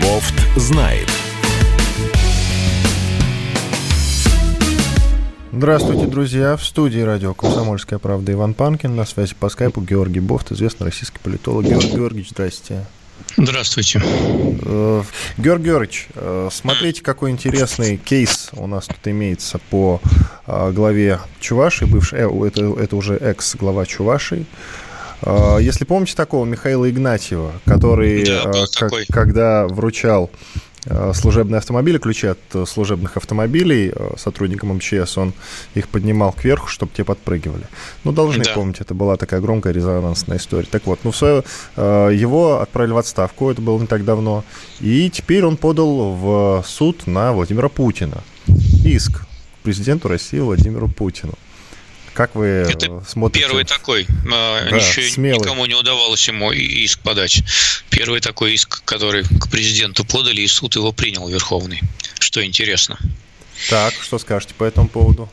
Бофт знает. Здравствуйте, друзья. В студии радио «Комсомольская правда» Иван Панкин. На связи по скайпу Георгий Бофт, известный российский политолог. Георгий Георгиевич, здрасте. Здравствуйте. Э, Георгий Георгиевич, э, смотрите, какой интересный кейс у нас тут имеется по э, главе Чуваши, бывший, это, это уже экс-глава Чуваши. Если помните такого Михаила Игнатьева, который, да, как, когда вручал Э, служебные автомобили, ключи от э, служебных автомобилей э, сотрудникам МЧС, он их поднимал кверху, чтобы те подпрыгивали. Ну, должны да. помнить, это была такая громкая резонансная история. Так вот, ну, в свое, его отправили в отставку, это было не так давно, и теперь он подал в суд на Владимира Путина иск президенту России Владимиру Путину. Как вы Это смотрите? Первый такой. А, да, Еще смелый. никому не удавалось ему иск подать. Первый такой иск, который к президенту подали, и суд его принял Верховный. Что интересно. Так, что скажете по этому поводу?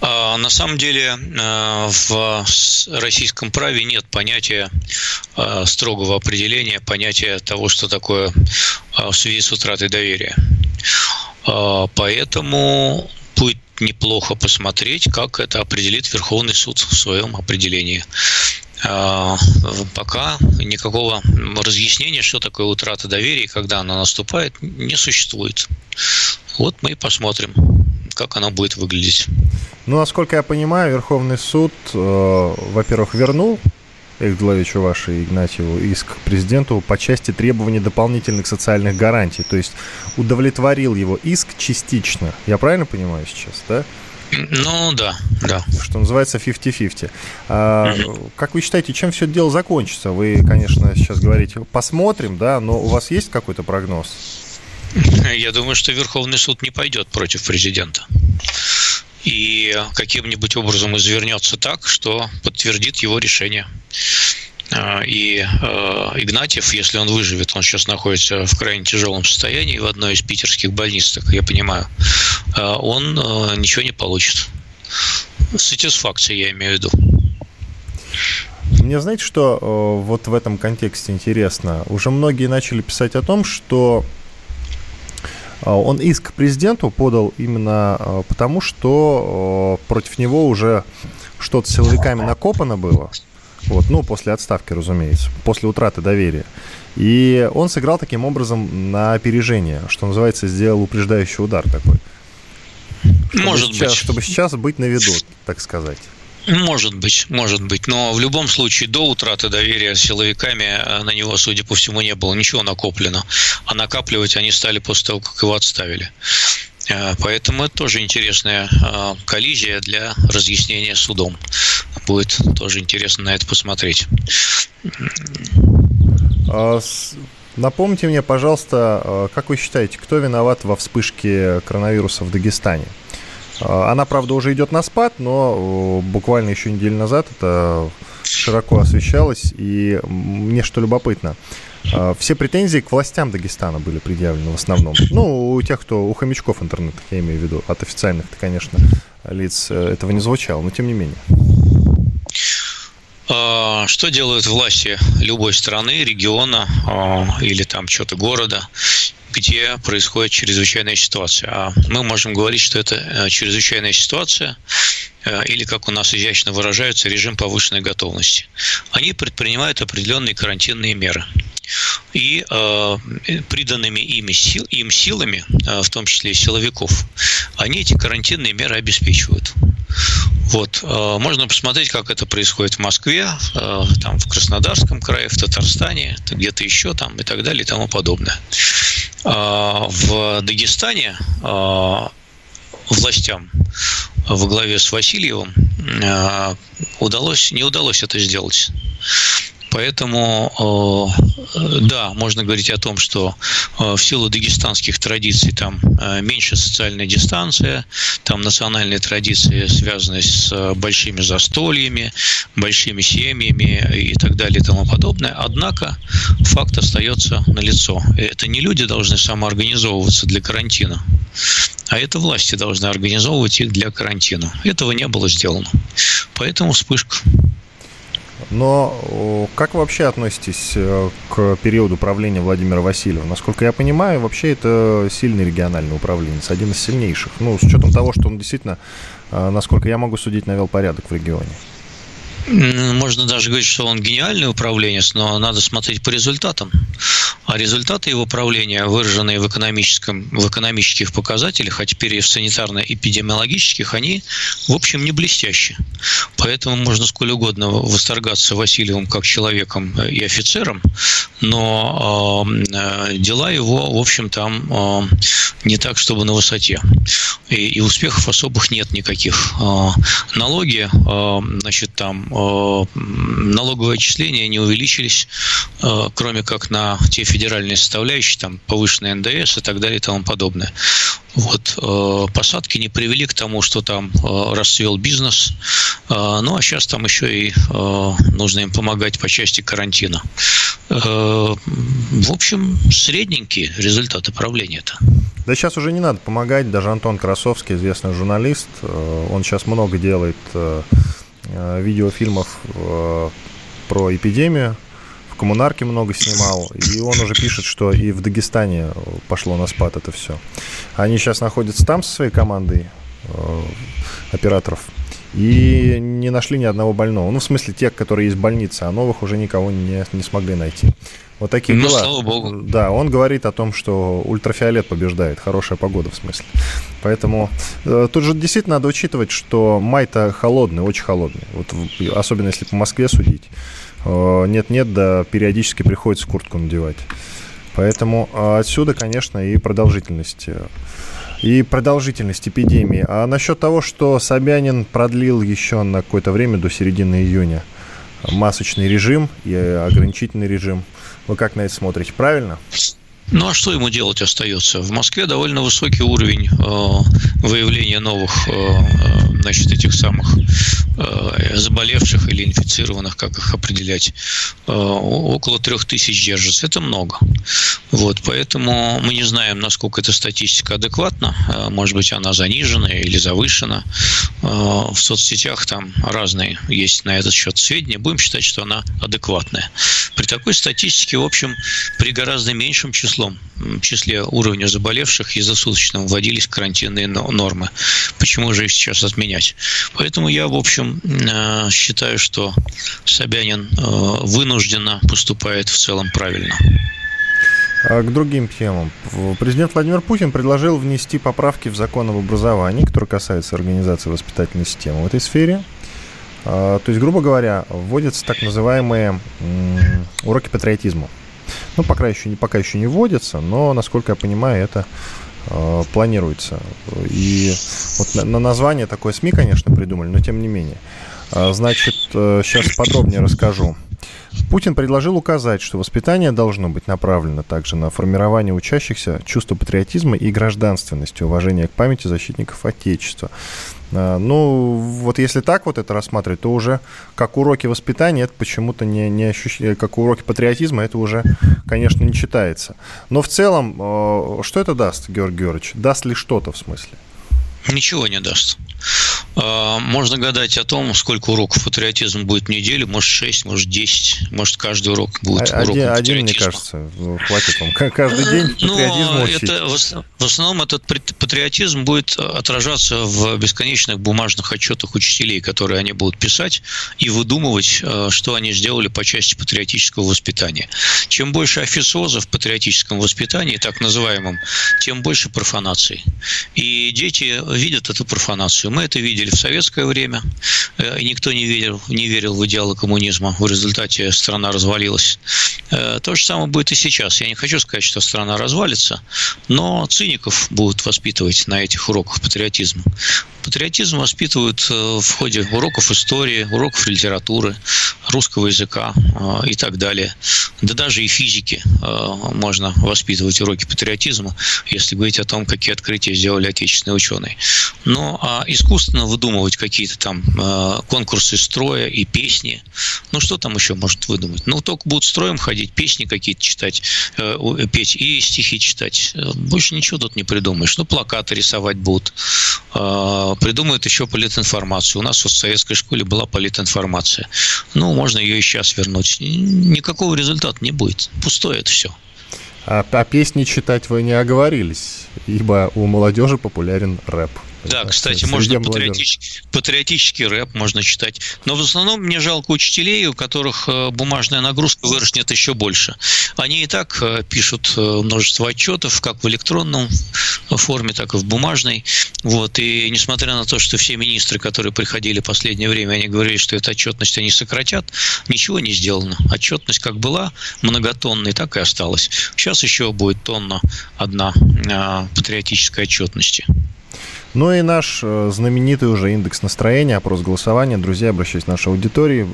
А, на самом деле а, в российском праве нет понятия строгого определения, понятия того, что такое в связи с утратой доверия. Поэтому будет неплохо посмотреть, как это определит Верховный суд в своем определении. А, пока никакого разъяснения, что такое утрата доверия когда она наступает, не существует. Вот мы и посмотрим, как оно будет выглядеть. Ну, насколько я понимаю, Верховный суд, э, во-первых, вернул Экглавичу вашей Игнатьеву иск к президенту по части требования дополнительных социальных гарантий. То есть удовлетворил его иск частично. Я правильно понимаю сейчас, да? Ну да, да. Что называется 50-50. А, как вы считаете, чем все это дело закончится? Вы, конечно, сейчас говорите, посмотрим, да, но у вас есть какой-то прогноз? Я думаю, что Верховный суд не пойдет против президента и каким-нибудь образом извернется так, что подтвердит его решение. А, и а, Игнатьев, если он выживет, он сейчас находится в крайне тяжелом состоянии в одной из питерских больниц, так я понимаю, а, он ничего не получит. Сатисфакция, я имею в виду. Мне знаете, что вот в этом контексте интересно? Уже многие начали писать о том, что он иск президенту подал именно а, потому, что а, против него уже что-то силовиками накопано было. Вот, ну, после отставки, разумеется, после утраты доверия. И он сыграл таким образом на опережение, что называется, сделал упреждающий удар такой. Чтобы Может сейчас, быть. Чтобы сейчас быть на виду, так сказать. Может быть, может быть. Но в любом случае до утраты доверия силовиками э, на него, судя по всему, не было ничего накоплено. А накапливать они стали после того, как его отставили. Э, поэтому это тоже интересная э, коллизия для разъяснения судом. Будет тоже интересно на это посмотреть. А напомните мне, пожалуйста, как вы считаете, кто виноват во вспышке коронавируса в Дагестане? А, она, правда, уже идет на спад, но буквально еще неделю назад это широко освещалось. И мне что любопытно, а, все претензии к властям Дагестана были предъявлены в основном. Ну, у тех, кто, у хомячков интернета, я имею в виду, от официальных конечно, лиц э, этого не звучало, но тем не менее. А, что делают власти любой страны, региона или там что-то города? Где происходит чрезвычайная ситуация. А мы можем говорить, что это э, чрезвычайная ситуация, э, или, как у нас изящно выражаются, режим повышенной готовности. Они предпринимают определенные карантинные меры. И э, приданными ими сил, им силами, э, в том числе и силовиков, они эти карантинные меры обеспечивают. Вот. Э, можно посмотреть, как это происходит в Москве, э, там, в Краснодарском крае, в Татарстане, где-то еще там и так далее и тому подобное. А, в Дагестане а, властям во главе с Васильевым а, удалось, не удалось это сделать. Поэтому, э, да, можно говорить о том, что э, в силу дагестанских традиций там э, меньше социальная дистанция, там национальные традиции, связанные с большими застольями, большими семьями и так далее и тому подобное. Однако факт остается налицо. Это не люди должны самоорганизовываться для карантина, а это власти должны организовывать их для карантина. Этого не было сделано. Поэтому вспышка. Но как вы вообще относитесь э, к периоду правления Владимира Васильева? Насколько я понимаю, вообще это сильный региональный управленец, один из сильнейших. Ну, с учетом того, что он действительно, э, насколько я могу судить, навел порядок в регионе. Можно даже говорить, что он гениальный управленец, но надо смотреть по результатам. А результаты его правления, выраженные в, экономическом, в экономических показателях, а теперь и в санитарно-эпидемиологических, они, в общем, не блестящие. Поэтому можно сколь угодно восторгаться Васильевым как человеком и офицером, но э, дела его, в общем, там э, не так, чтобы на высоте. И, и успехов особых нет никаких. Э, налоги, э, значит, там Э, налоговые отчисления не увеличились, э, кроме как на те федеральные составляющие, там повышенный НДС и так далее и тому подобное. Вот, э, посадки не привели к тому, что там расцвел бизнес, ну а сейчас там еще и нужно им помогать по части карантина. В общем, средненькие результаты правления-то. Да сейчас уже не надо помогать, даже Антон Красовский, известный журналист, он сейчас много делает Э, видеофильмов э, про эпидемию. В коммунарке много снимал. И он уже пишет, что и в Дагестане пошло на спад это все. Они сейчас находятся там со своей командой э, операторов. И не нашли ни одного больного. Ну, в смысле, тех, которые есть в больнице, а новых уже никого не, не смогли найти. Вот такие ну, дела. слава богу. Да, он говорит о том, что ультрафиолет побеждает, хорошая погода в смысле. Поэтому э, тут же действительно надо учитывать, что май-то холодный, очень холодный. Вот, особенно если по Москве судить. Э, нет-нет, да периодически приходится куртку надевать. Поэтому э, отсюда, конечно, и продолжительность и продолжительность эпидемии. А насчет того, что Собянин продлил еще на какое-то время до середины июня масочный режим и ограничительный режим – вы как на это смотрите? Правильно? Ну а что ему делать остается? В Москве довольно высокий уровень э, выявления новых, э, э значит, этих самых э, заболевших или инфицированных, как их определять, э, около трех тысяч держится. Это много. Вот, поэтому мы не знаем, насколько эта статистика адекватна. Э, может быть, она занижена или завышена. Э, в соцсетях там разные есть на этот счет сведения. Будем считать, что она адекватная. При такой статистике, в общем, при гораздо меньшем числом, числе уровня заболевших ежесуточно вводились карантинные нормы. Почему же их сейчас отменять? Поэтому я, в общем, э, считаю, что Собянин вынужденно поступает в целом правильно. А к другим темам. Президент Владимир Путин предложил внести поправки в закон об образовании, которые касаются организации воспитательной системы в этой сфере. А, то есть, грубо говоря, вводятся так называемые уроки патриотизма. Ну, пока еще, не, пока еще не вводятся, но, насколько я понимаю, это а, планируется. И вот на, на название такое СМИ, конечно, придумали, но тем не менее. Значит, сейчас э, подробнее расскажу. Путин предложил указать, что воспитание должно быть направлено также на формирование учащихся чувства патриотизма и гражданственности, уважения к памяти защитников Отечества. А, ну, вот если так вот это рассматривать, то уже как уроки воспитания, это почему-то не, не ощущение, как уроки патриотизма, это уже, конечно, не читается. Но в целом, а, что это даст, Георгий Георгиевич? Даст ли что-то в смысле? Ничего не даст. А, можно гадать о том, сколько уроков патриотизма будет в неделю, может 6, может 10, может каждый урок будет а, уроком один, один, мне кажется, ну, хватит вам. Каждый день ну, патриотизм учить. Это, в основном этот патриотизм будет отражаться в бесконечных бумажных отчетах учителей, которые они будут писать и выдумывать, э, что они сделали по части патриотического воспитания. Чем больше официоза в патриотическом воспитании, так называемом, тем больше профанации. И дети видят эту профанацию. Мы это видели в советское время, э, и никто не верил, не верил в идеалы коммунизма. В результате страна развалилась. Э, то же самое будет и сейчас. Я не хочу сказать, что страна развалится, но циников будут воспитывать на этих уроках патриотизма. Патриотизм воспитывают э, в ходе уроков истории, уроков литературы, русского языка и так далее. Да даже и физики можно воспитывать уроки патриотизма, если говорить о том, какие открытия сделали отечественные ученые. Но а искусственно выдумывать какие-то там э, конкурсы строя и песни, ну что там еще может выдумать? Ну только будут строем ходить, песни какие-то читать, э, петь и стихи читать. Больше ничего тут не придумаешь. Ну плакаты рисовать будут, э, придумают еще политинформацию. У нас в советской школе была политинформация. Ну можно ее и сейчас вернуть. Никакого результата не будет. Пустое это все. А, а песни читать вы не оговорились, ибо у молодежи популярен рэп. Да, кстати, можно патриотический, патриотический рэп можно читать. Но в основном мне жалко учителей, у которых э, бумажная нагрузка вырастет еще больше. Они и так э, пишут э, множество отчетов, как в электронном форме, так и в бумажной. Вот. И несмотря на то, что все министры, которые приходили в последнее время, они говорили, что эту отчетность они сократят, ничего не сделано. Отчетность как была многотонной, так и осталась. Сейчас еще будет тонна одна патриотической отчетности. Ну и наш э, знаменитый уже индекс настроения, опрос голосования. Друзья, обращаюсь к нашей аудитории.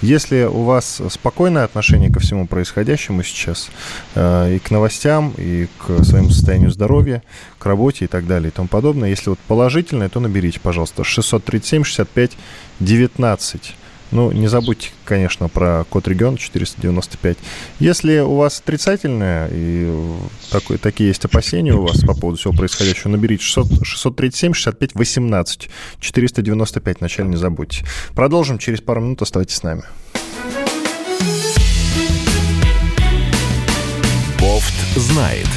Если у вас спокойное отношение ко всему происходящему сейчас, э, и к новостям, и к своему состоянию здоровья, к работе и так далее и тому подобное, если вот положительное, то наберите, пожалуйста, 637 65 19. Ну, не забудьте, конечно, про код регион 495. Если у вас отрицательное, и такой, такие есть опасения у вас по поводу всего происходящего, наберите 600, 637 65 18 495, вначале не забудьте. Продолжим через пару минут, оставайтесь с нами. Бофт знает.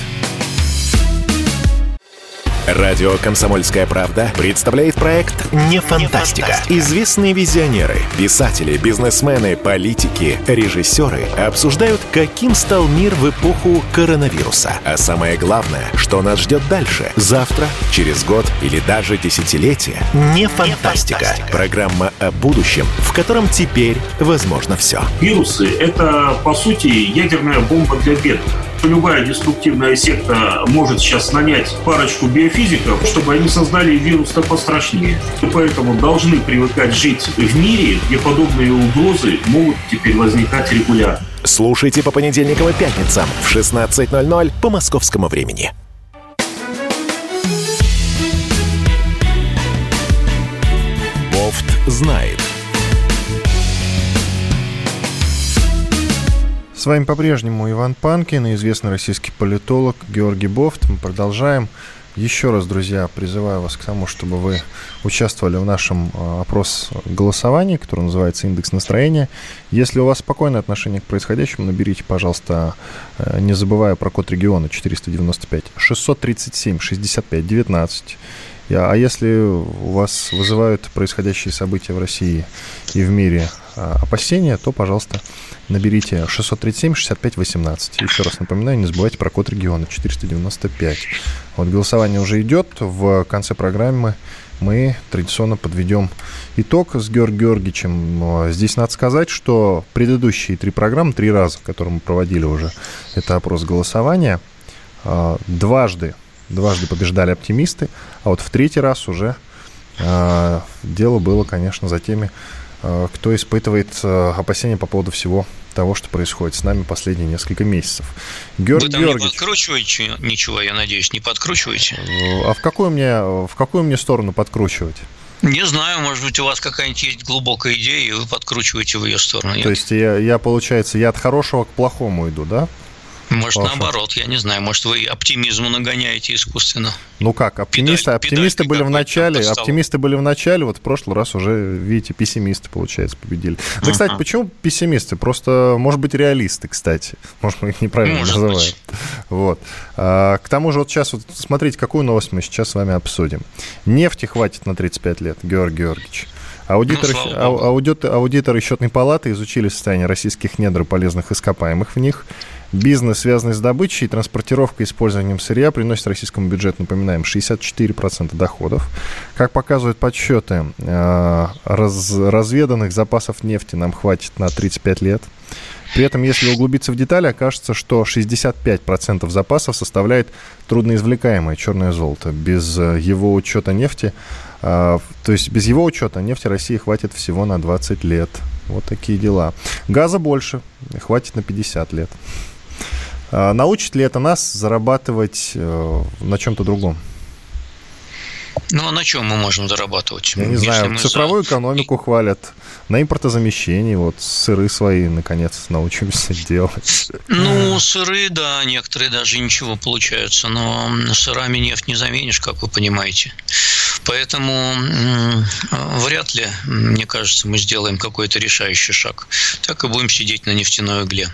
Радио «Комсомольская правда» представляет проект «Не фантастика». Известные визионеры, писатели, бизнесмены, политики, режиссеры обсуждают, каким стал мир в эпоху коронавируса. А самое главное, что нас ждет дальше, завтра, через год или даже десятилетие. «Не фантастика». Программа о будущем, в котором теперь возможно все. Вирусы — это, по сути, ядерная бомба для бедных любая деструктивная секта может сейчас нанять парочку биофизиков, чтобы они создали вирус-то пострашнее. И поэтому должны привыкать жить в мире, где подобные угрозы могут теперь возникать регулярно. Слушайте по понедельникам и пятницам в 16.00 по московскому времени. Бофт знает. С вами по-прежнему Иван Панкин известный российский политолог Георгий Бофт. Мы продолжаем. Еще раз, друзья, призываю вас к тому, чтобы вы участвовали в нашем а, опрос голосования, который называется «Индекс настроения». Если у вас спокойное отношение к происходящему, наберите, пожалуйста, э, не забывая про код региона 495 637 65 19. А если у вас вызывают происходящие события в России и в мире опасения, то, пожалуйста, наберите 637 65 18. Еще раз напоминаю, не забывайте про код региона 495. Вот голосование уже идет. В конце программы мы традиционно подведем итог с Георгием Георгиевичем. Здесь надо сказать, что предыдущие три программы, три раза, которые мы проводили уже, это опрос голосования, а, дважды, дважды побеждали оптимисты, а вот в третий раз уже а, дело было, конечно, за теми, кто испытывает опасения по поводу всего того, что происходит с нами последние несколько месяцев. Георгий Вы там Георгиевич, не подкручиваете ничего, я надеюсь, не подкручиваете? Э, а в какую мне, в какую мне сторону подкручивать? Не знаю, может быть, у вас какая-нибудь есть глубокая идея, и вы подкручиваете в ее сторону. Нет? То есть я, я, получается, я от хорошего к плохому иду, да? Может, Хорошо. наоборот, я не знаю. Может, вы оптимизму нагоняете искусственно. Ну как, оптимисты, оптимисты были в начале, оптимисты были в начале, вот в прошлый раз уже, видите, пессимисты, получается, победили. Да, uh-huh. кстати, почему пессимисты? Просто, может быть, реалисты, кстати. Может, мы их неправильно может называем. Быть. Вот. А, к тому же, вот сейчас, вот смотрите, какую новость мы сейчас с вами обсудим. Нефти хватит на 35 лет, Георгий Георгиевич. Аудиторы, ну, аудит, аудиторы счетной палаты изучили состояние российских недр и полезных ископаемых в них Бизнес, связанный с добычей транспортировкой использованием сырья, приносит российскому бюджету, напоминаем, 64% доходов. Как показывают подсчеты, э, раз, разведанных запасов нефти нам хватит на 35 лет. При этом, если углубиться в детали, окажется, что 65% запасов составляет трудноизвлекаемое черное золото. Без э, его учета нефти, э, то есть без его учета нефти России хватит всего на 20 лет. Вот такие дела. Газа больше, хватит на 50 лет. А научит ли это нас зарабатывать э, на чем-то другом? Ну, а на чем мы можем зарабатывать? Я не Если знаю, цифровую за... экономику хвалят, на импортозамещении, вот сыры свои, наконец, научимся делать. Ну, сыры, да, некоторые даже ничего получаются, но сырами нефть не заменишь, как вы понимаете. Поэтому вряд ли, мне кажется, мы сделаем какой-то решающий шаг. Так и будем сидеть на нефтяной угле.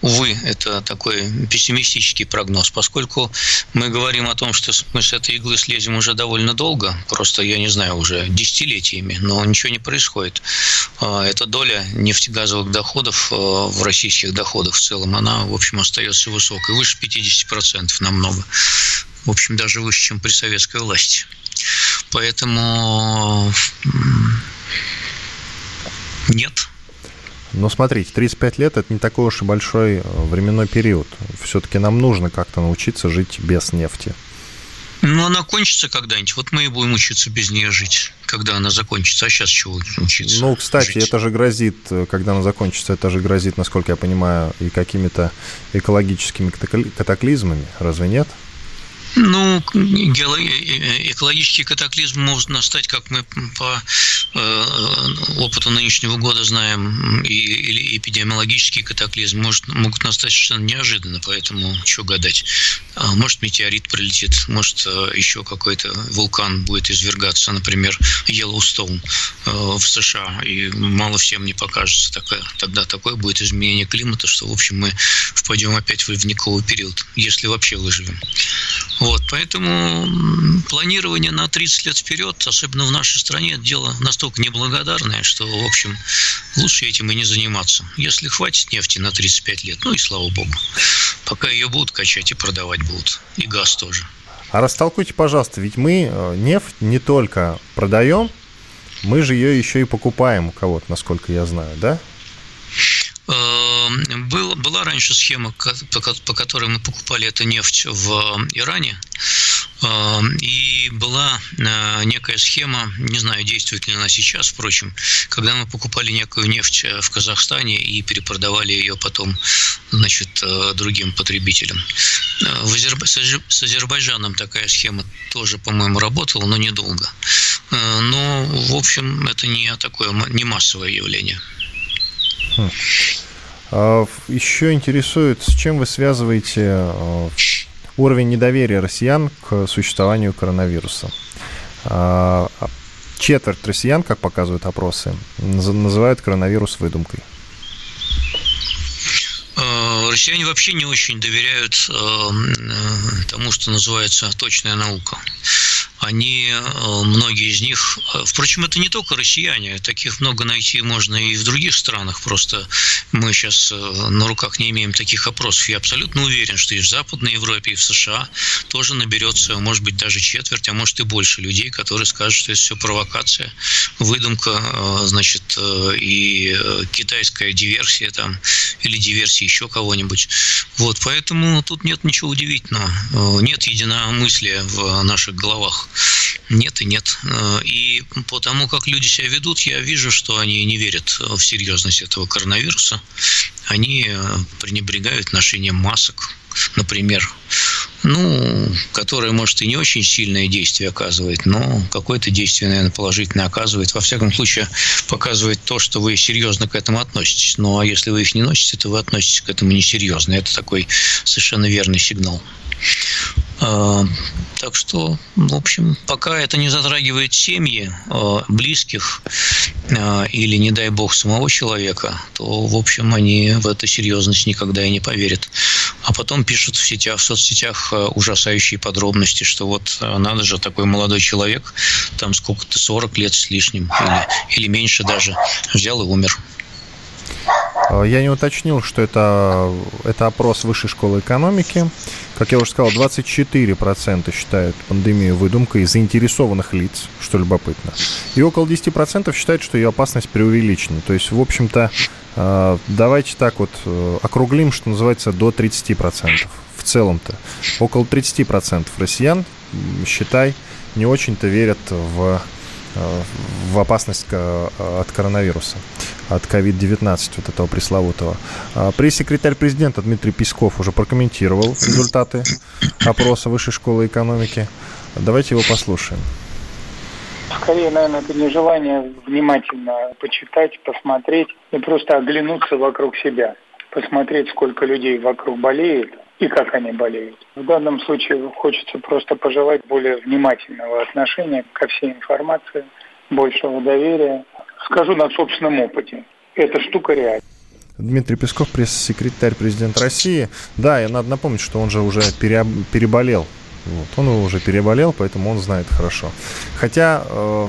Увы, это такой пессимистический прогноз, поскольку мы говорим о том, что мы с этой иглы слезем уже довольно долго, просто, я не знаю, уже десятилетиями, но ничего не происходит. А, эта доля нефтегазовых доходов а, в российских доходах в целом, она, в общем, остается высокой, выше 50% намного. В общем, даже выше, чем при советской власти. Поэтому нет. Но смотрите, 35 лет – это не такой уж и большой э, временной период. Все-таки нам нужно как-то научиться жить без нефти. Ну, она кончится когда-нибудь. Вот мы и будем учиться без нее жить, когда она закончится. А сейчас чего учиться? Ну, кстати, жить? это же грозит, э, когда она закончится, это же грозит, насколько я понимаю, и какими-то экологическими катаклизмами. Разве нет? Ну, экологический катаклизм может настать, как мы по э, опыту нынешнего года знаем, или эпидемиологический катаклизм может, могут настать совершенно неожиданно, поэтому что гадать. А, может, метеорит прилетит, может, э, еще какой-то вулкан будет извергаться, например, Йеллоустоун э, в США, и мало всем не покажется. Тогда такое будет изменение климата, что, в общем, мы впадем опять в ледниковый период, если вообще выживем. Вот, поэтому планирование на 30 лет вперед, особенно в нашей стране, дело настолько неблагодарное, что, в общем, лучше этим и не заниматься. Если хватит нефти на 35 лет, ну и слава богу, пока ее будут качать и продавать будут, и газ тоже. А растолкуйте, пожалуйста, ведь мы э, нефть не только продаем, мы же ее еще и покупаем у кого-то, насколько я знаю, да? Был, была раньше схема, по которой мы покупали эту нефть в Иране. Эм, и была э, некая схема, не знаю, действует ли она сейчас, впрочем, когда мы покупали некую нефть э, в Казахстане и перепродавали ее потом значит, э, другим потребителям. С Азербайджаном такая схема тоже, по-моему, работала, но недолго. Но, в общем, это не такое, не массовое явление. А, еще интересует, с чем вы связываете а, уровень недоверия россиян к существованию коронавируса? А, четверть россиян, как показывают опросы, называют коронавирус выдумкой. Россияне вообще не очень доверяют тому, что называется точная наука они, э, многие из них, э, впрочем, это не только россияне, таких много найти можно и в других странах, просто мы сейчас э, на руках не имеем таких опросов. Я абсолютно уверен, что и в Западной Европе, и в США тоже наберется, может быть, даже четверть, а может и больше людей, которые скажут, что это все провокация, выдумка, значит, и китайская диверсия там, или диверсия еще кого-нибудь. Вот, поэтому тут нет ничего удивительного. Нет единомыслия в наших головах. Нет и нет. Э, и по тому, как люди себя ведут, я вижу, что они не верят в серьезность этого коронавируса. Они э, пренебрегают ношением масок, например, ну, которое, может, и не очень сильное действие оказывает, но какое-то действие, наверное, положительное оказывает. Во всяком случае, показывает то, что вы серьезно к этому относитесь. Ну, а если вы их не носите, то вы относитесь к этому несерьезно. Это такой совершенно верный сигнал. Так что, в общем, пока это не затрагивает семьи, а, близких а, или, не дай бог, самого человека, то, в общем, они в эту серьезность никогда и не поверят. А потом пишут в сетях, в соцсетях ужасающие подробности, что вот надо же, такой молодой человек, там сколько-то, 40 лет с лишним или, или меньше даже, взял и умер. Я не уточнил, что это, это опрос Высшей школы экономики. Как я уже сказал, 24% считают пандемию выдумкой заинтересованных лиц, что любопытно. И около 10% считают, что ее опасность преувеличена. То есть, в общем-то, э, давайте так вот э, округлим, что называется, до 30%. В целом-то. Около 30% россиян, считай, не очень-то верят в Э, в опасность э, от коронавируса, от COVID-19, вот этого пресловутого. А пресс-секретарь президента Дмитрий Песков уже прокомментировал результаты опроса Высшей школы экономики. Давайте его послушаем. Скорее, наверное, это нежелание внимательно почитать, посмотреть и просто оглянуться вокруг себя. Посмотреть, сколько людей вокруг болеет и как они болеют. В данном случае хочется просто пожелать более внимательного отношения ко всей информации, большего доверия. Скажу на собственном опыте. Эта штука реальна. Дмитрий Песков, пресс-секретарь президента России. Да, и надо напомнить, что он же уже переболел. Вот. Он уже переболел, поэтому он знает хорошо. Хотя э,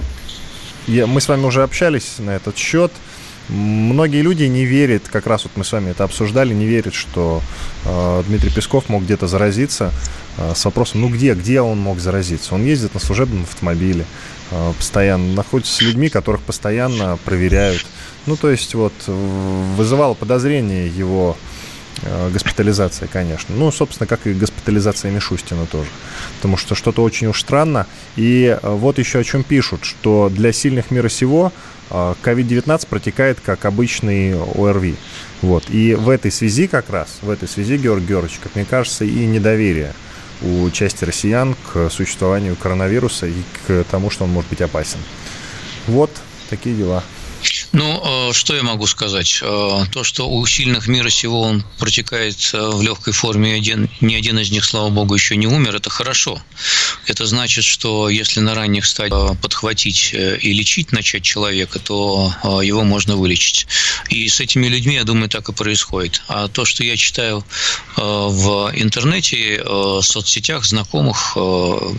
я, мы с вами уже общались на этот счет. Многие люди не верят, как раз вот мы с вами это обсуждали, не верят, что э, Дмитрий Песков мог где-то заразиться э, с вопросом, ну где, где он мог заразиться? Он ездит на служебном автомобиле, э, постоянно находится с людьми, которых постоянно проверяют. Ну, то есть вот вызывало подозрение его госпитализация, конечно. Ну, собственно, как и госпитализация Мишустина тоже. Потому что что-то очень уж странно. И э, вот еще о чем пишут, что для сильных мира сего COVID-19 протекает как обычный ОРВИ. Вот. И в этой связи как раз, в этой связи, Георгий Георгиевич, как мне кажется, и недоверие у части россиян к существованию коронавируса и к тому, что он может быть опасен. Вот такие дела. Ну, э, что я могу сказать? Э, то, что у сильных мира сего он протекает э, в легкой форме, один, ни один из них, слава богу, еще не умер, это хорошо. Это значит, что если на ранних стадиях подхватить и лечить начать человека, то его можно вылечить. И с этими людьми, я думаю, так и происходит. А то, что я читаю в интернете, в соцсетях знакомых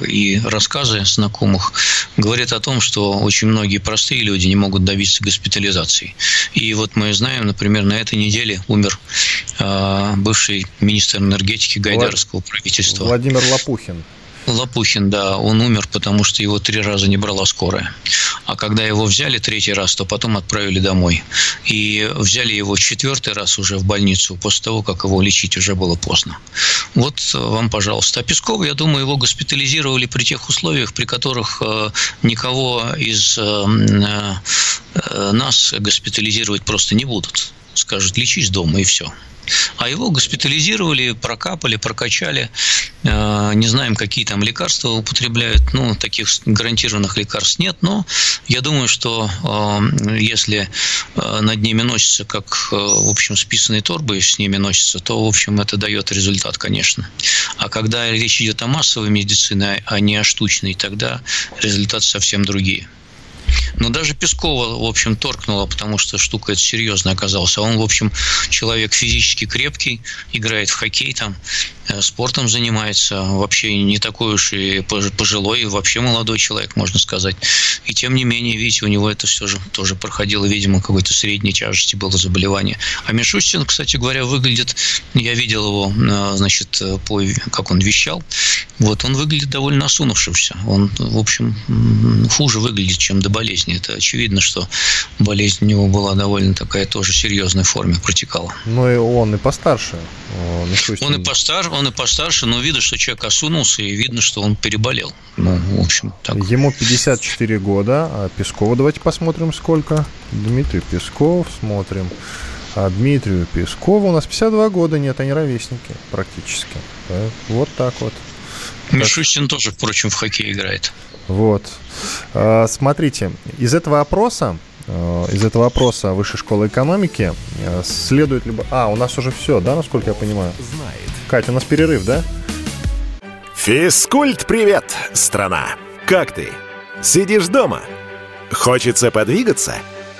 и рассказы знакомых, говорят о том, что очень многие простые люди не могут добиться госпитализации госпитализации. И вот мы знаем, например, на этой неделе умер э, бывший министр энергетики Гайдаровского правительства. Владимир Лопухин. Лопухин, да, он умер, потому что его три раза не брала скорая. А когда его взяли третий раз, то потом отправили домой. И взяли его четвертый раз уже в больницу, после того, как его лечить уже было поздно. Вот вам, пожалуйста. А Пескова, я думаю, его госпитализировали при тех условиях, при которых э, никого из э, э, нас госпитализировать просто не будут. Скажут, лечись дома и все. А его госпитализировали, прокапали, прокачали. Э, не знаем, какие там лекарства употребляют. Ну, таких гарантированных лекарств нет. Но я думаю, что э, если э, над ними носится, как, в общем, списанные торбы с ними носятся, то, в общем, это дает результат, конечно. А когда речь идет о массовой медицине, а не о штучной, тогда результаты совсем другие. Но даже Пескова, в общем, торкнула, потому что штука эта серьезная оказалась. А он, в общем, человек физически крепкий, играет в хоккей там, спортом занимается, вообще не такой уж и пожилой, вообще молодой человек, можно сказать. И тем не менее, видите, у него это все же тоже проходило, видимо, какой-то средней тяжести было заболевание. А Мишустин, кстати говоря, выглядит, я видел его, э, значит, по, как он вещал, вот он выглядит довольно осунувшимся. Он, в общем, хуже выглядит, чем до болезни. Это очевидно, что болезнь у него была довольно такая тоже серьезной форме протекала. Ну и он и постарше. Он и постарше, он и постарше, но видно, что человек осунулся, и видно, что он переболел. Ну, в общем, так. Ему 54 года, а Пескова давайте посмотрим сколько. Дмитрий Песков, смотрим. А Дмитрию Пескову у нас 52 года, нет, они ровесники практически. Вот так вот. Мишустин тоже, впрочем, в хоккей играет. Вот. А, смотрите, из этого опроса а, из этого опроса Высшей школы экономики а, следует либо... А, у нас уже все, да, насколько я понимаю? Знает. Катя, у нас перерыв, да? Физкульт, привет, страна! Как ты? Сидишь дома? Хочется подвигаться?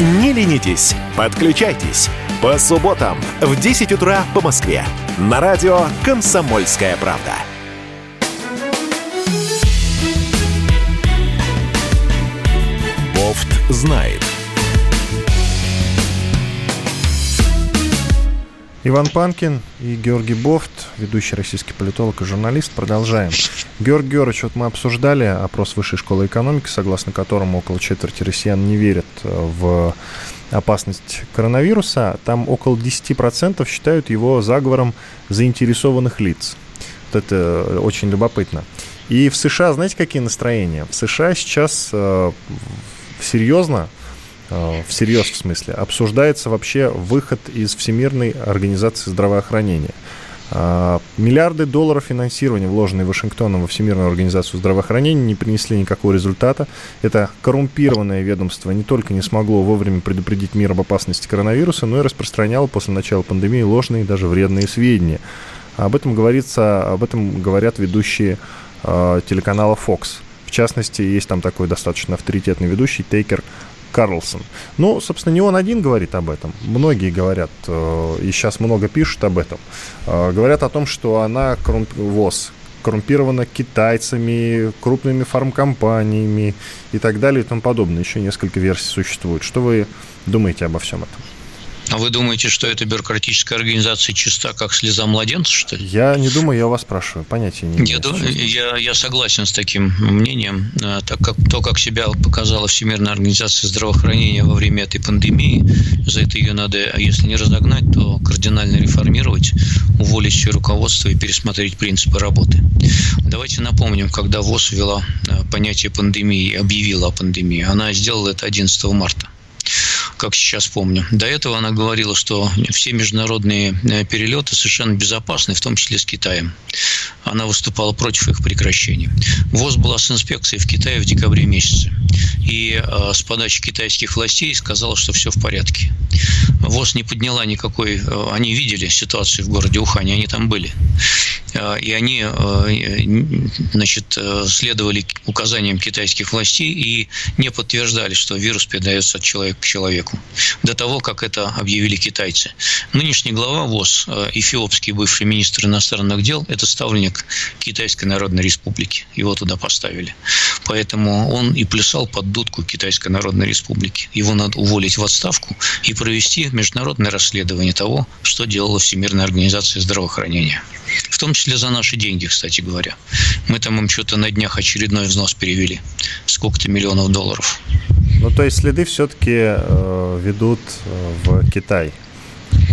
Не ленитесь, подключайтесь по субботам в 10 утра по Москве. На радио «Комсомольская правда». Бофт знает. Иван Панкин и Георгий Бофт, ведущий российский политолог и журналист. Продолжаем. Георгий Георгиевич, вот мы обсуждали опрос Высшей школы экономики, согласно которому около четверти россиян не верят в опасность коронавируса, там около 10% считают его заговором заинтересованных лиц. Вот это очень любопытно. И в США, знаете, какие настроения? В США сейчас э, серьезно, э, всерьез в смысле, обсуждается вообще выход из Всемирной организации здравоохранения. А, миллиарды долларов финансирования, вложенные Вашингтоном во Всемирную организацию здравоохранения, не принесли никакого результата. Это коррумпированное ведомство не только не смогло вовремя предупредить мир об опасности коронавируса, но и распространяло после начала пандемии ложные и даже вредные сведения. Об этом говорится, об этом говорят ведущие э, телеканала Fox. В частности, есть там такой достаточно авторитетный ведущий Тейкер Карлсон. Ну, собственно, не он один говорит об этом. Многие говорят, э, и сейчас много пишут об этом. Э, говорят о том, что она коррумп... ВОЗ коррумпирована китайцами, крупными фармкомпаниями и так далее и тому подобное. Еще несколько версий существует. Что вы думаете обо всем этом? А вы думаете, что эта бюрократическая организация чиста, как слеза младенца, что ли? Я не думаю, я у вас спрашиваю. Понятия не имею. Я, я, я согласен с таким мнением, э, так как то, как себя показала Всемирная организация здравоохранения во время этой пандемии, за это ее надо, если не разогнать, то кардинально реформировать, уволить все руководство и пересмотреть принципы работы. Давайте напомним, когда ВОЗ ввела э, понятие пандемии, объявила о пандемии, она сделала это 11 марта как сейчас помню. До этого она говорила, что все международные э, перелеты совершенно безопасны, в том числе с Китаем. Она выступала против их прекращения. ВОЗ была с инспекцией в Китае в декабре месяце. И э, с подачи китайских властей сказала, что все в порядке. ВОЗ не подняла никакой... Э, они видели ситуацию в городе Ухане, они там были. И они значит, следовали указаниям китайских властей и не подтверждали, что вирус передается от человека к человеку. До того, как это объявили китайцы. Нынешний глава ВОЗ, эфиопский бывший министр иностранных дел, это ставленник Китайской Народной Республики. Его туда поставили. Поэтому он и плясал под дудку Китайской Народной Республики. Его надо уволить в отставку и провести международное расследование того, что делала Всемирная организация здравоохранения. В том числе за наши деньги, кстати говоря. Мы там им что-то на днях очередной взнос перевели. Сколько-то миллионов долларов. Ну, то есть следы все-таки э, ведут э, в Китай.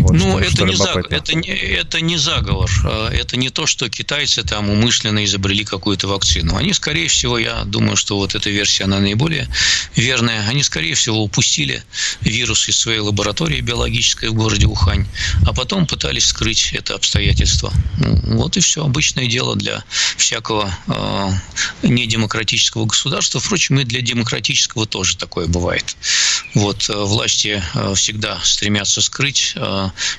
Вот ну, что, это, что не заговор, это, не, это не заговор. А, это не то, что китайцы там умышленно изобрели какую-то вакцину. Они, скорее всего, я думаю, что вот эта версия, она наиболее верная. Они, скорее всего, упустили вирус из своей лаборатории биологической в городе Ухань, а потом пытались скрыть это обстоятельство. Ну, вот и все. Обычное дело для всякого э, недемократического государства. Впрочем, и для демократического тоже такое бывает. Вот, э, власти всегда стремятся скрыть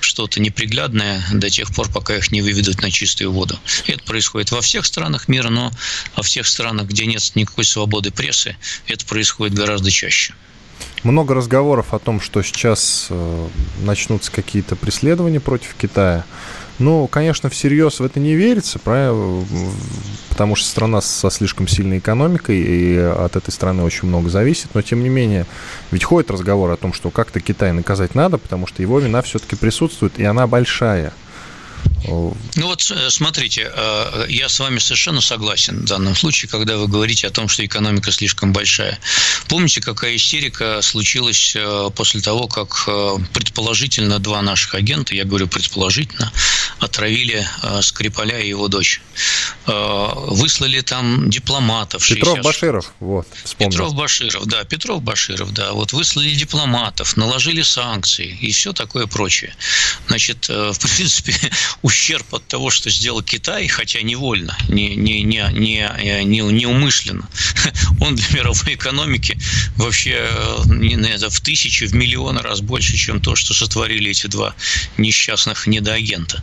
что-то неприглядное до тех пор, пока их не выведут на чистую воду. Это происходит во всех странах мира, но во всех странах, где нет никакой свободы прессы, это происходит гораздо чаще. Много разговоров о том, что сейчас начнутся какие-то преследования против Китая. Ну, конечно, всерьез в это не верится, правильно? потому что страна со слишком сильной экономикой, и от этой страны очень много зависит. Но, тем не менее, ведь ходит разговор о том, что как-то Китай наказать надо, потому что его вина все-таки присутствует, и она большая. Ну вот э, смотрите, э, я с вами совершенно согласен в данном случае, когда вы говорите о том, что экономика слишком большая. Помните, какая истерика случилась э, после того, как предположительно два наших агента, я говорю предположительно, отравили Скрипаля и его дочь. Выслали там дипломатов. Петров 60... Баширов, вот, вспомнил. Петров Баширов, да, Петров Баширов, да. Вот выслали дипломатов, наложили санкции и все такое прочее. Значит, в принципе, ущерб от того, что сделал Китай, хотя невольно, не, не, не, не, не, не умышленно, он для мировой экономики вообще э, не, это в тысячи, в миллионы раз больше, чем то, что сотворили эти два несчастных недоагента.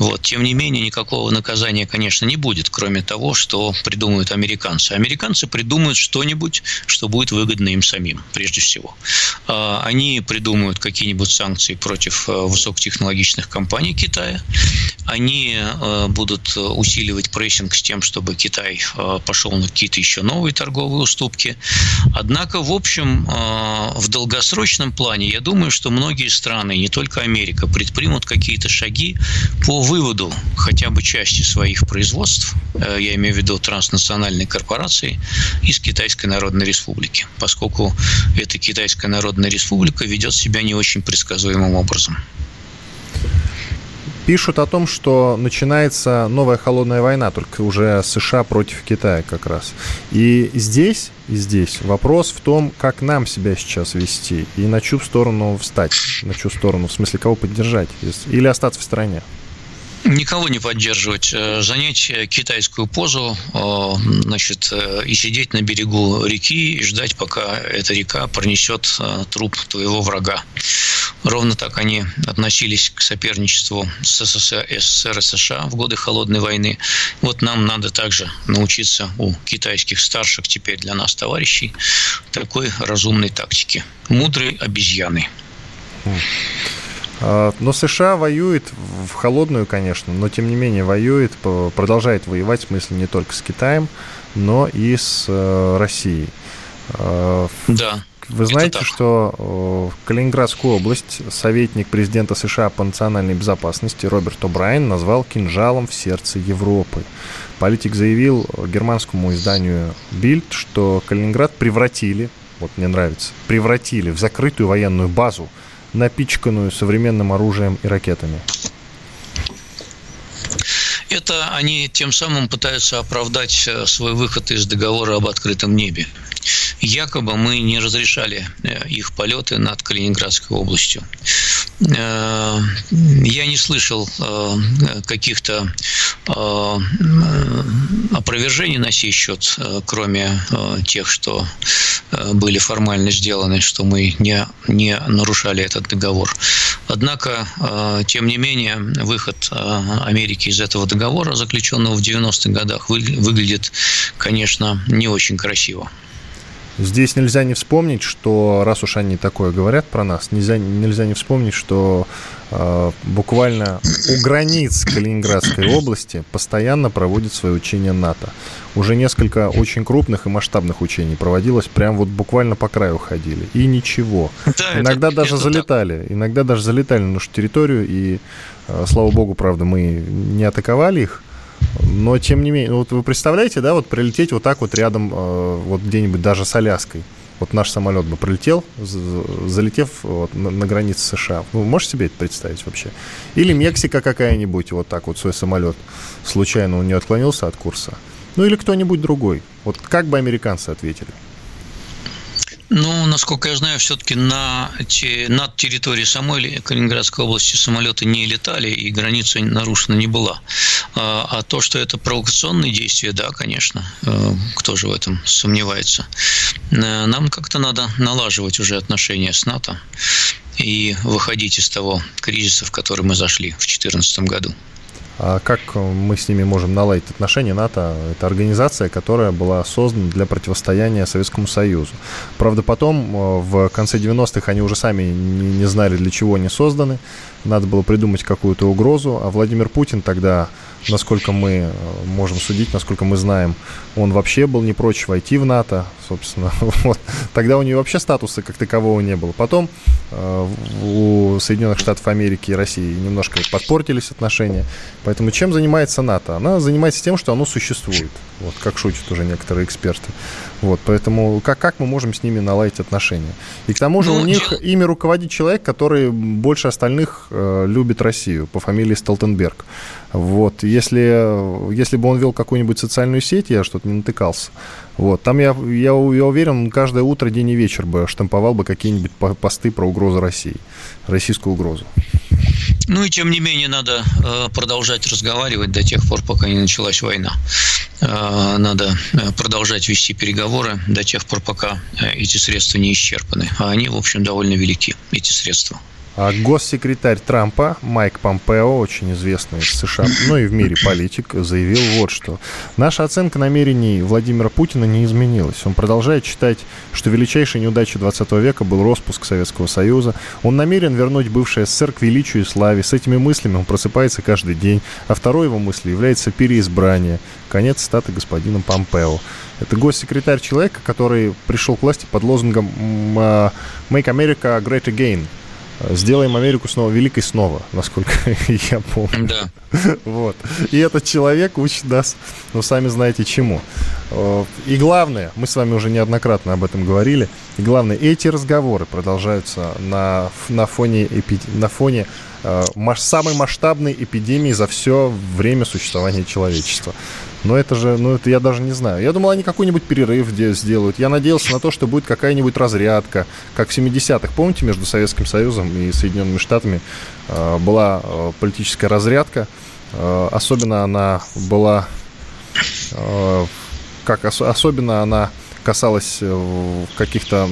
Вот. Тем не менее, никакого наказания, конечно, не будет, кроме того, что придумают американцы. Американцы придумают что-нибудь, что будет выгодно им самим, прежде всего. А, они придумают какие-нибудь санкции против э, высокотехнологичных компаний Китая. Они э, будут усиливать прессинг с тем, чтобы Китай э, пошел на какие-то еще новые торговые уступки. Однако, в общем, в долгосрочном плане, я думаю, что многие страны, не только Америка, предпримут какие-то шаги по выводу хотя бы части своих производств, э, я имею в виду транснациональные корпорации, из Китайской Народной Республики, поскольку эта Китайская Народная Республика ведет себя не очень предсказуемым образом. Пишут о том, что начинается новая холодная война, только уже США против Китая как раз. И здесь, и здесь вопрос в том, как нам себя сейчас вести и на чью сторону встать, на чью сторону, в смысле, кого поддержать, или остаться в стороне. Никого не поддерживать, э, занять китайскую позу, э, значит, э, и сидеть на берегу реки и ждать, пока эта река пронесет труп твоего врага. Ровно так они относились к соперничеству с СССР, и США в годы Холодной войны. Вот нам надо также научиться у китайских старших теперь для нас товарищей такой разумной тактики. Мудрой обезьяны. А, но США воюет в холодную, конечно, но тем не менее воюет, продолжает воевать, в смысле, не только с Китаем, но и с э, Россией. А, да. Вы знаете, что в Калининградскую область советник президента США по национальной безопасности Роберт О'Брайен назвал кинжалом в сердце Европы. Политик заявил германскому изданию Bild, что Калининград превратили, вот мне нравится, превратили в закрытую военную базу, напичканную современным оружием и ракетами. Это они тем самым пытаются оправдать э, свой выход из договора об открытом небе. Якобы мы не разрешали э, их полеты над Калининградской областью. Э, я не слышал каких-то опровержений на сей счет, кроме тех, что были формально сделаны, что мы не, не нарушали этот договор. Однако, тем не менее, выход Америки из этого договора, заключенного в 90-х годах, выглядит, конечно, не очень красиво. Здесь нельзя не вспомнить, что раз уж они такое говорят про нас, нельзя, нельзя не вспомнить, что э, буквально у границ Калининградской области постоянно проводят свои учения НАТО. Уже несколько очень крупных и масштабных учений проводилось, прям вот буквально по краю ходили. И ничего. Да, иногда это, даже это залетали, так. иногда даже залетали на нашу территорию, и, э, слава богу, правда, мы не атаковали их, но, тем не менее, вот вы представляете, да, вот прилететь вот так вот рядом, э, вот где-нибудь даже с Аляской. Вот наш самолет бы прилетел, залетев вот, на, на границе США. Вы можете себе это представить вообще? Или Мексика какая-нибудь, вот так вот свой самолет случайно он не отклонился от курса. Ну или кто-нибудь другой. Вот как бы американцы ответили? Ну, насколько я знаю, все-таки на, над территорией самой Калининградской области самолеты не летали, и граница нарушена не была. А, а то, что это провокационные действия, да, конечно, э, кто же в этом сомневается. Э, нам как-то надо налаживать уже отношения с НАТО и выходить из того кризиса, в который мы зашли в 2014 году. А как мы с ними можем наладить отношения? НАТО – это организация, которая была создана для противостояния Советскому Союзу. Правда, потом, э, в конце 90-х, они уже сами не знали, для чего они созданы. Надо было придумать какую-то угрозу. А Владимир Путин тогда, насколько мы э, можем судить, насколько мы знаем, он вообще был не прочь войти в НАТО, собственно. Вот. Тогда у него вообще статуса как такового не было. Потом э, у Соединенных Штатов Америки и России немножко подпортились отношения. Поэтому чем занимается НАТО? Она занимается тем, что оно существует. Вот, как шутят уже некоторые эксперты. Вот, поэтому как, как мы можем с ними наладить отношения? И к тому же ну, у них ими руководит человек, который больше остальных э, любит Россию по фамилии Столтенберг. Вот, если, если бы он вел какую-нибудь социальную сеть, я что-то не натыкался, вот, там я, я, я уверен, каждое утро, день и вечер бы штамповал бы какие-нибудь посты про угрозу России, российскую угрозу. Ну и тем не менее надо э, продолжать разговаривать до тех пор, пока не началась война. Э, надо э, продолжать вести переговоры до тех пор, пока эти средства не исчерпаны. А они, в общем, довольно велики, эти средства. А госсекретарь Трампа Майк Помпео, очень известный в США, ну и в мире политик, заявил вот что. Наша оценка намерений Владимира Путина не изменилась. Он продолжает считать, что величайшей неудачей 20 века был распуск Советского Союза. Он намерен вернуть бывший СССР к величию и славе. С этими мыслями он просыпается каждый день. А второй его мыслью является переизбрание. Конец статы господина Помпео. Это госсекретарь человека, который пришел к власти под лозунгом «Make America Great Again», Сделаем Америку снова великой снова, насколько я помню. Да. Вот. И этот человек учит нас, ну, сами знаете чему. И главное, мы с вами уже неоднократно об этом говорили, и главное, эти разговоры продолжаются на, на фоне, эпи, на фоне э, самой масштабной эпидемии за все время существования человечества. Но это же, ну это я даже не знаю. Я думал, они какой-нибудь перерыв сделают. Я надеялся на то, что будет какая-нибудь разрядка, как в 70-х. Помните, между Советским Союзом и Соединенными Штатами э, была э, политическая разрядка. Э, особенно она была, э, как ос- особенно она касалась э, каких-то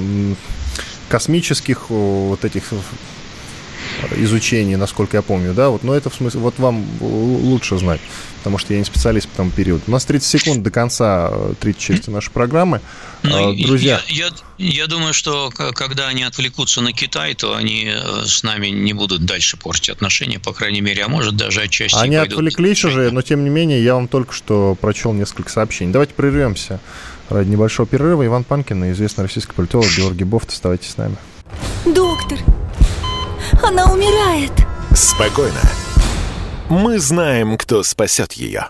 космических э, вот этих изучений, насколько я помню, да, вот, но это в смысле, вот вам лучше знать, потому что я не специалист по тому периоду. У нас 30 секунд до конца э, третьей части нашей программы. Ну, Друзья. Я, я, я думаю, что когда они отвлекутся на Китай, то они э, с нами не будут дальше портить отношения, по крайней мере, а может даже отчасти Они отвлеклись уже, но тем не менее я вам только что прочел несколько сообщений. Давайте прервемся ради небольшого перерыва. Иван Панкин и известный российский политолог Георгий Бофт. Оставайтесь с нами. Доктор, она умирает. Спокойно. Мы знаем, кто спасет ее.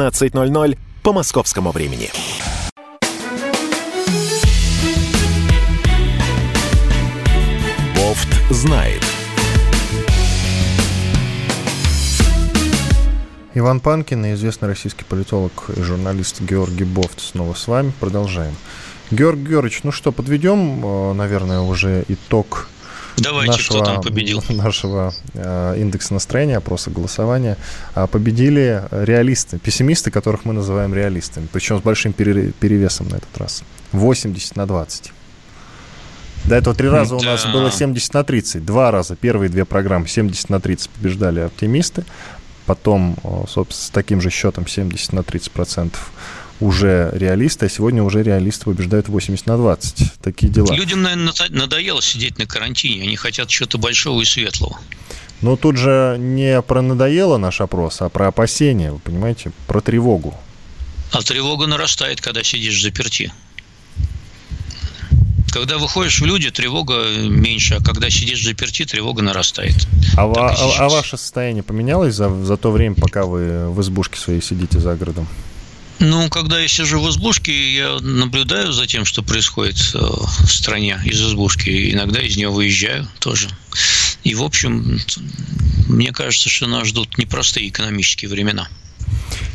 17.00 по московскому времени. Бофт знает. Иван Панкин и известный российский политолог и журналист Георгий Бофт снова с вами. Продолжаем. Георгий Георгиевич, ну что, подведем, э, наверное, уже итог Давайте, нашего, кто там победил? Нашего э, индекса настроения, опроса голосования. А победили реалисты, пессимисты, которых мы называем реалистами. Причем с большим перевесом на этот раз. 80 на 20. До этого три раза у нас было 70 на 30. Два раза, первые две программы 70 на 30 побеждали оптимисты. Потом, собственно, с таким же счетом 70 на 30 процентов уже реалисты, а сегодня уже реалисты побеждают 80 на 20. Такие дела. Людям, наверное, надоело сидеть на карантине. Они хотят чего-то большого и светлого. Но тут же не про надоело наш опрос, а про опасения, вы понимаете, про тревогу. А тревога нарастает, когда сидишь в заперти. Когда выходишь в люди, тревога меньше, а когда сидишь в заперти, тревога нарастает. А, а, а ваше состояние поменялось за, за то время, пока вы в избушке своей сидите за городом? Ну, когда я сижу в избушке, я наблюдаю за тем, что происходит э, в стране из избушки. Иногда из нее выезжаю тоже. И, в общем, мне кажется, что нас ждут непростые экономические времена.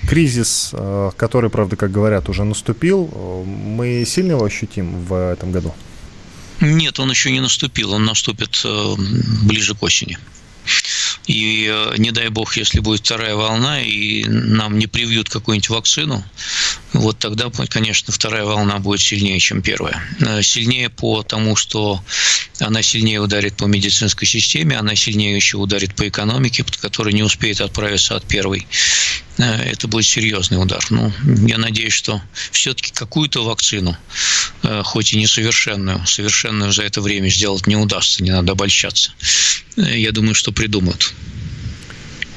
Кризис, э, который, правда, как говорят, уже наступил, э, мы сильно его ощутим в этом году? Нет, он еще не наступил. Он наступит ближе к осени. И э, не дай бог, если будет вторая волна, и нам не привьют какую-нибудь вакцину, вот тогда, конечно, вторая волна будет сильнее, чем первая. Э, сильнее по тому, что она сильнее ударит по медицинской системе, она сильнее еще ударит по экономике, которая не успеет отправиться от первой. Э, это будет серьезный удар. Ну, я надеюсь, что все-таки какую-то вакцину, хоть и несовершенную, совершенную за это время сделать не удастся, не надо обольщаться. Я думаю, что придумают.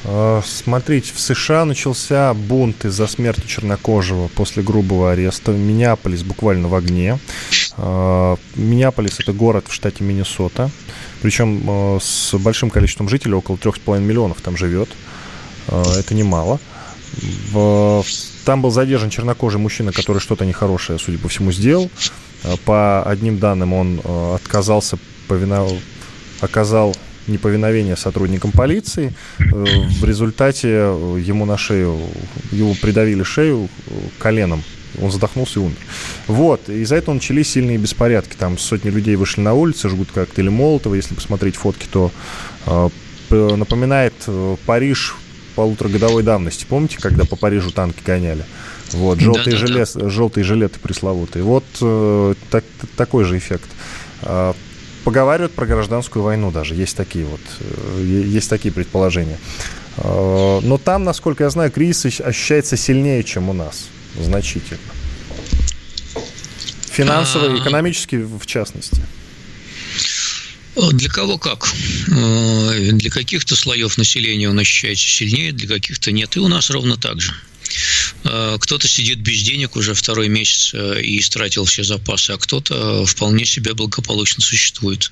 А, смотрите, в США начался бунт из-за смерти чернокожего после грубого ареста. Миннеаполис буквально в огне. А, Миннеаполис – это город в штате Миннесота. Причем а, с большим количеством жителей, около 3,5 миллионов там живет. Это немало. Там был задержан чернокожий мужчина, который что-то нехорошее, судя по всему, сделал. По одним данным, он отказался, повиновал, оказал неповиновение сотрудникам полиции. Э, в результате э, ему на шею, его придавили шею э, коленом. Он задохнулся и умер. Вот, из-за этого начались сильные беспорядки. Там сотни людей вышли на улицы, жгут коктейли Молотова. Если посмотреть фотки, то э, напоминает Париж полуторагодовой давности. Помните, когда по Парижу танки гоняли? Вот, желтые, да, да, желез, да. желтые жилеты пресловутые. Вот э, так, такой же эффект. поговаривают про гражданскую войну даже. Есть такие вот, есть такие предположения. Но там, насколько я знаю, кризис ощущается сильнее, чем у нас. Значительно. Финансово и а. экономически в частности. Для кого как? Э, для каких-то слоев населения он ощущается сильнее, для каких-то нет. И у нас ровно так же. Э, кто-то сидит без денег уже второй месяц э, и истратил все запасы, а кто-то вполне себе благополучно существует.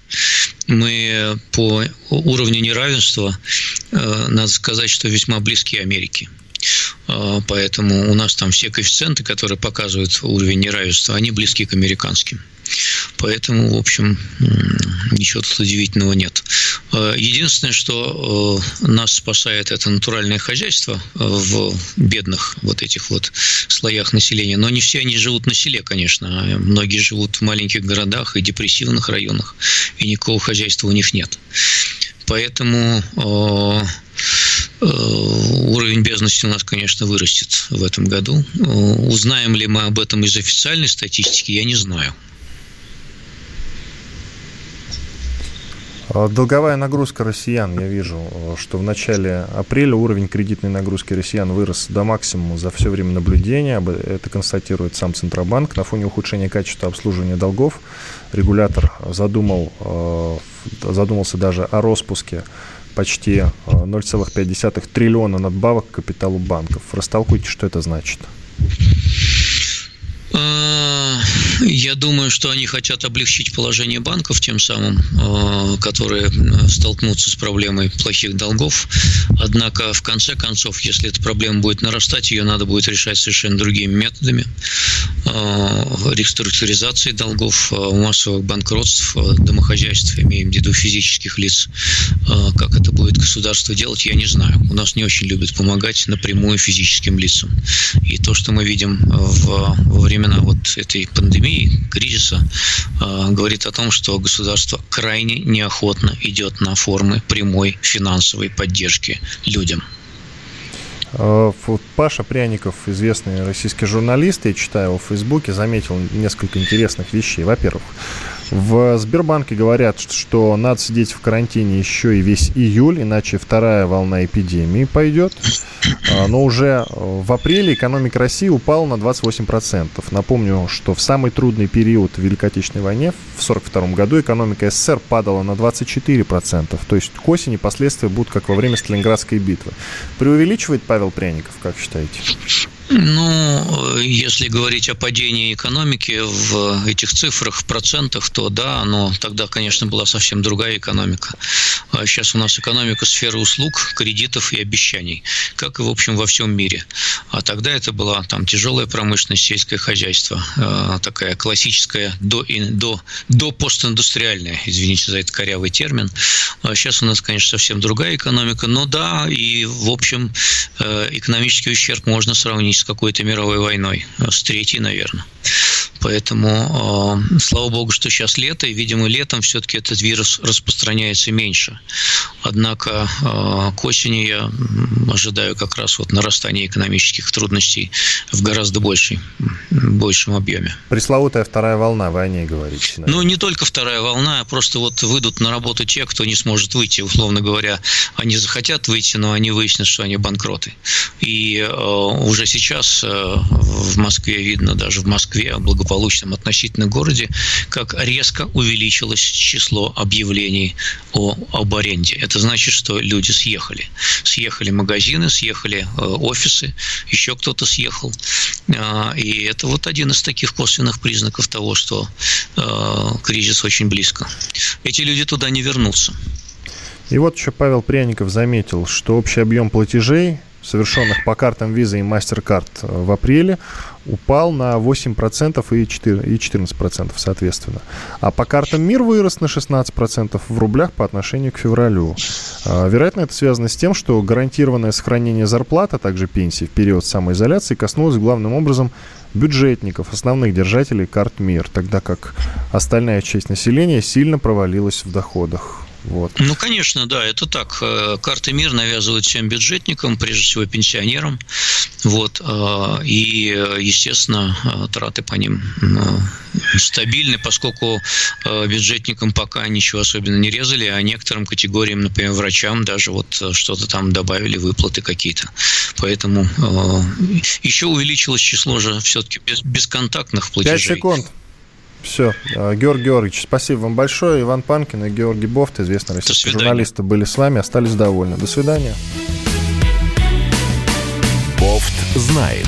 Мы по уровню неравенства, надо сказать, что весьма близки Америке. Поэтому у нас там все коэффициенты, которые показывают уровень неравенства, они близки к американским. Поэтому, в общем, ничего тут удивительного нет. Э, единственное, что э, нас спасает это натуральное хозяйство э, в бедных вот этих вот слоях населения. Но не все они живут на селе, конечно. Многие живут в маленьких городах и депрессивных районах, и никакого хозяйства у них нет. Поэтому уровень бедности у нас, конечно, вырастет в этом году. Узнаем ли мы об этом из официальной статистики, я не знаю. Долговая нагрузка россиян, я вижу, что в начале апреля уровень кредитной нагрузки россиян вырос до максимума за все время наблюдения. Это констатирует сам Центробанк. На фоне ухудшения качества обслуживания долгов регулятор задумал, а, задумался даже о распуске почти 0,5 а, триллиона надбавок к капиталу банков. Растолкуйте, что это значит. Я думаю, что они хотят облегчить положение банков тем самым, э, которые э, столкнутся с проблемой плохих долгов. Однако, в конце концов, если эта проблема будет нарастать, ее надо будет решать совершенно другими методами. Э, реструктуризации долгов, массовых банкротств домохозяйств, имеем в виду физических лиц. Как это будет государство делать, я не знаю. У нас не очень любят помогать напрямую физическим лицам. И то, что мы видим во времена вот этой пандемии, пандемии, кризиса, э, говорит о том, что государство крайне неохотно идет на формы прямой финансовой поддержки людям. Э, Паша Пряников, известный российский журналист, я читаю его в Фейсбуке, заметил несколько интересных вещей. Во-первых, в Сбербанке говорят, что надо сидеть в карантине еще и весь июль, иначе вторая волна эпидемии пойдет. А, но уже в апреле экономика России упала на 28%. Напомню, что в самый трудный период в Великой Отечественной войне, в 1942 году, экономика СССР падала на 24%. То есть к осени последствия будут как во время Сталинградской битвы. Преувеличивает Павел Пряников, как считаете? Ну, если говорить о падении экономики в этих цифрах, в процентах, то да, но тогда, конечно, была совсем другая экономика. А сейчас у нас экономика сферы услуг, кредитов и обещаний, как и, в общем, во всем мире. А тогда это была там тяжелая промышленность, сельское хозяйство, э, такая классическая до, до, до постиндустриальная, извините за этот корявый термин. А сейчас у нас, конечно, совсем другая экономика, но да, и, в общем, э, экономический ущерб можно сравнить с какой-то мировой войной, с третьей, наверное. Поэтому, э, слава богу, что сейчас лето, и, видимо, летом все-таки этот вирус распространяется меньше. Однако э, к осени я ожидаю как раз вот нарастания экономических трудностей в гораздо большей, большем объеме. Пресловутая вторая волна, вы о ней говорите. Наверное. Ну, не только вторая волна, а просто вот выйдут на работу те, кто не сможет выйти, условно говоря. Они захотят выйти, но они выяснят, что они банкроты. И э, уже сейчас в Москве видно, даже в Москве, благополучно благополучном относительно городе, как резко увеличилось число объявлений о, об аренде. Это значит, что люди съехали. Съехали магазины, съехали э, офисы, еще кто-то съехал. А, и это вот один из таких косвенных признаков того, что э, кризис очень близко. Эти люди туда не вернутся. И вот еще Павел Пряников заметил, что общий объем платежей совершенных по картам Visa и MasterCard э, в апреле, упал на 8% и 14% соответственно. А по картам МИР вырос на 16% в рублях по отношению к февралю. А, вероятно, это связано с тем, что гарантированное сохранение зарплаты, а также пенсии в период самоизоляции коснулось главным образом бюджетников, основных держателей карт МИР, тогда как остальная часть населения сильно провалилась в доходах. Вот. Ну, конечно, да, это так. Э, карты мир навязывают всем бюджетникам, прежде всего пенсионерам. Вот. Э, и, естественно, э, траты по ним стабильны, поскольку бюджетникам пока ничего особенно не резали, а некоторым категориям, например, врачам даже вот что-то там добавили, выплаты какие-то. Поэтому еще увеличилось число же все-таки бесконтактных платежей. Пять секунд. Все. А, Георгий Георгиевич, спасибо вам большое. Иван Панкин и Георгий Бофт, известные российские журналисты, были с вами, остались довольны. До свидания. Бофт знает.